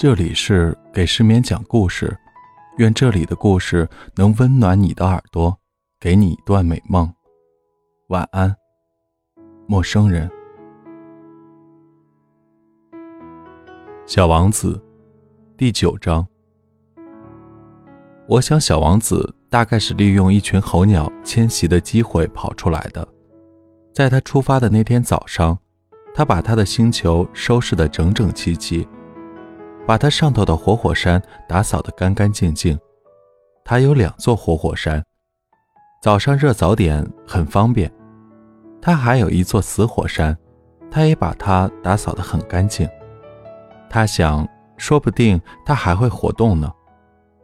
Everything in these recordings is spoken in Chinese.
这里是给失眠讲故事，愿这里的故事能温暖你的耳朵，给你一段美梦。晚安，陌生人。小王子，第九章。我想，小王子大概是利用一群候鸟迁徙的机会跑出来的。在他出发的那天早上，他把他的星球收拾得整整齐齐。把它上头的活火山打扫得干干净净。他有两座活火山，早上热早点很方便。他还有一座死火山，他也把它打扫得很干净。他想，说不定它还会活动呢。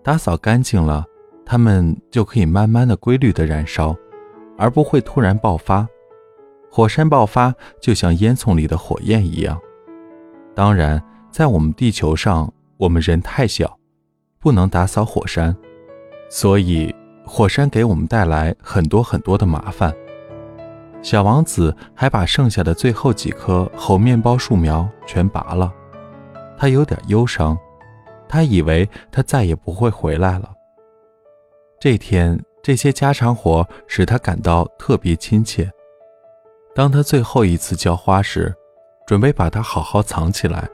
打扫干净了，它们就可以慢慢的、规律的燃烧，而不会突然爆发。火山爆发就像烟囱里的火焰一样。当然。在我们地球上，我们人太小，不能打扫火山，所以火山给我们带来很多很多的麻烦。小王子还把剩下的最后几棵猴面包树苗全拔了，他有点忧伤，他以为他再也不会回来了。这天，这些家常活使他感到特别亲切。当他最后一次浇花时，准备把它好好藏起来。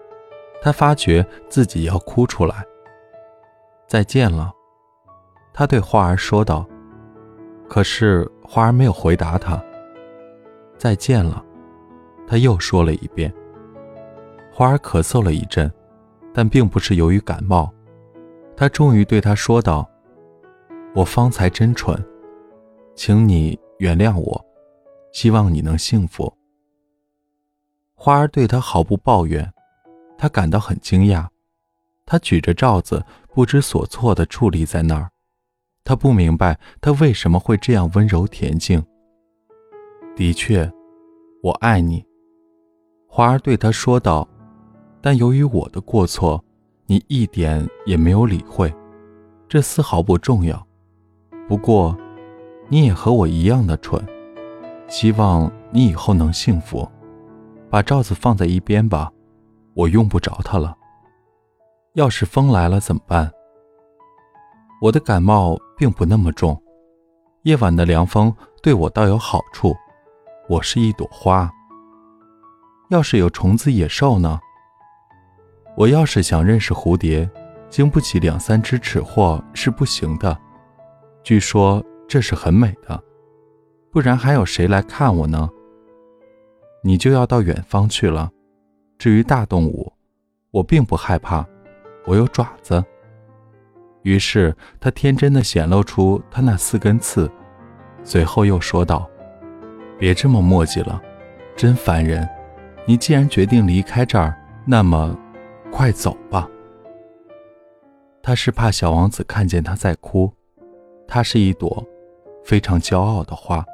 他发觉自己要哭出来。再见了，他对花儿说道。可是花儿没有回答他。再见了，他又说了一遍。花儿咳嗽了一阵，但并不是由于感冒。他终于对他说道：“我方才真蠢，请你原谅我，希望你能幸福。”花儿对他毫不抱怨。他感到很惊讶，他举着罩子，不知所措地矗立在那儿。他不明白他为什么会这样温柔恬静。的确，我爱你，花儿对他说道。但由于我的过错，你一点也没有理会，这丝毫不重要。不过，你也和我一样的蠢。希望你以后能幸福。把罩子放在一边吧。我用不着它了。要是风来了怎么办？我的感冒并不那么重，夜晚的凉风对我倒有好处。我是一朵花。要是有虫子野兽呢？我要是想认识蝴蝶，经不起两三只尺货是不行的。据说这是很美的，不然还有谁来看我呢？你就要到远方去了。至于大动物，我并不害怕，我有爪子。于是他天真的显露出他那四根刺，随后又说道：“别这么磨叽了，真烦人。你既然决定离开这儿，那么，快走吧。”他是怕小王子看见他在哭，他是一朵非常骄傲的花。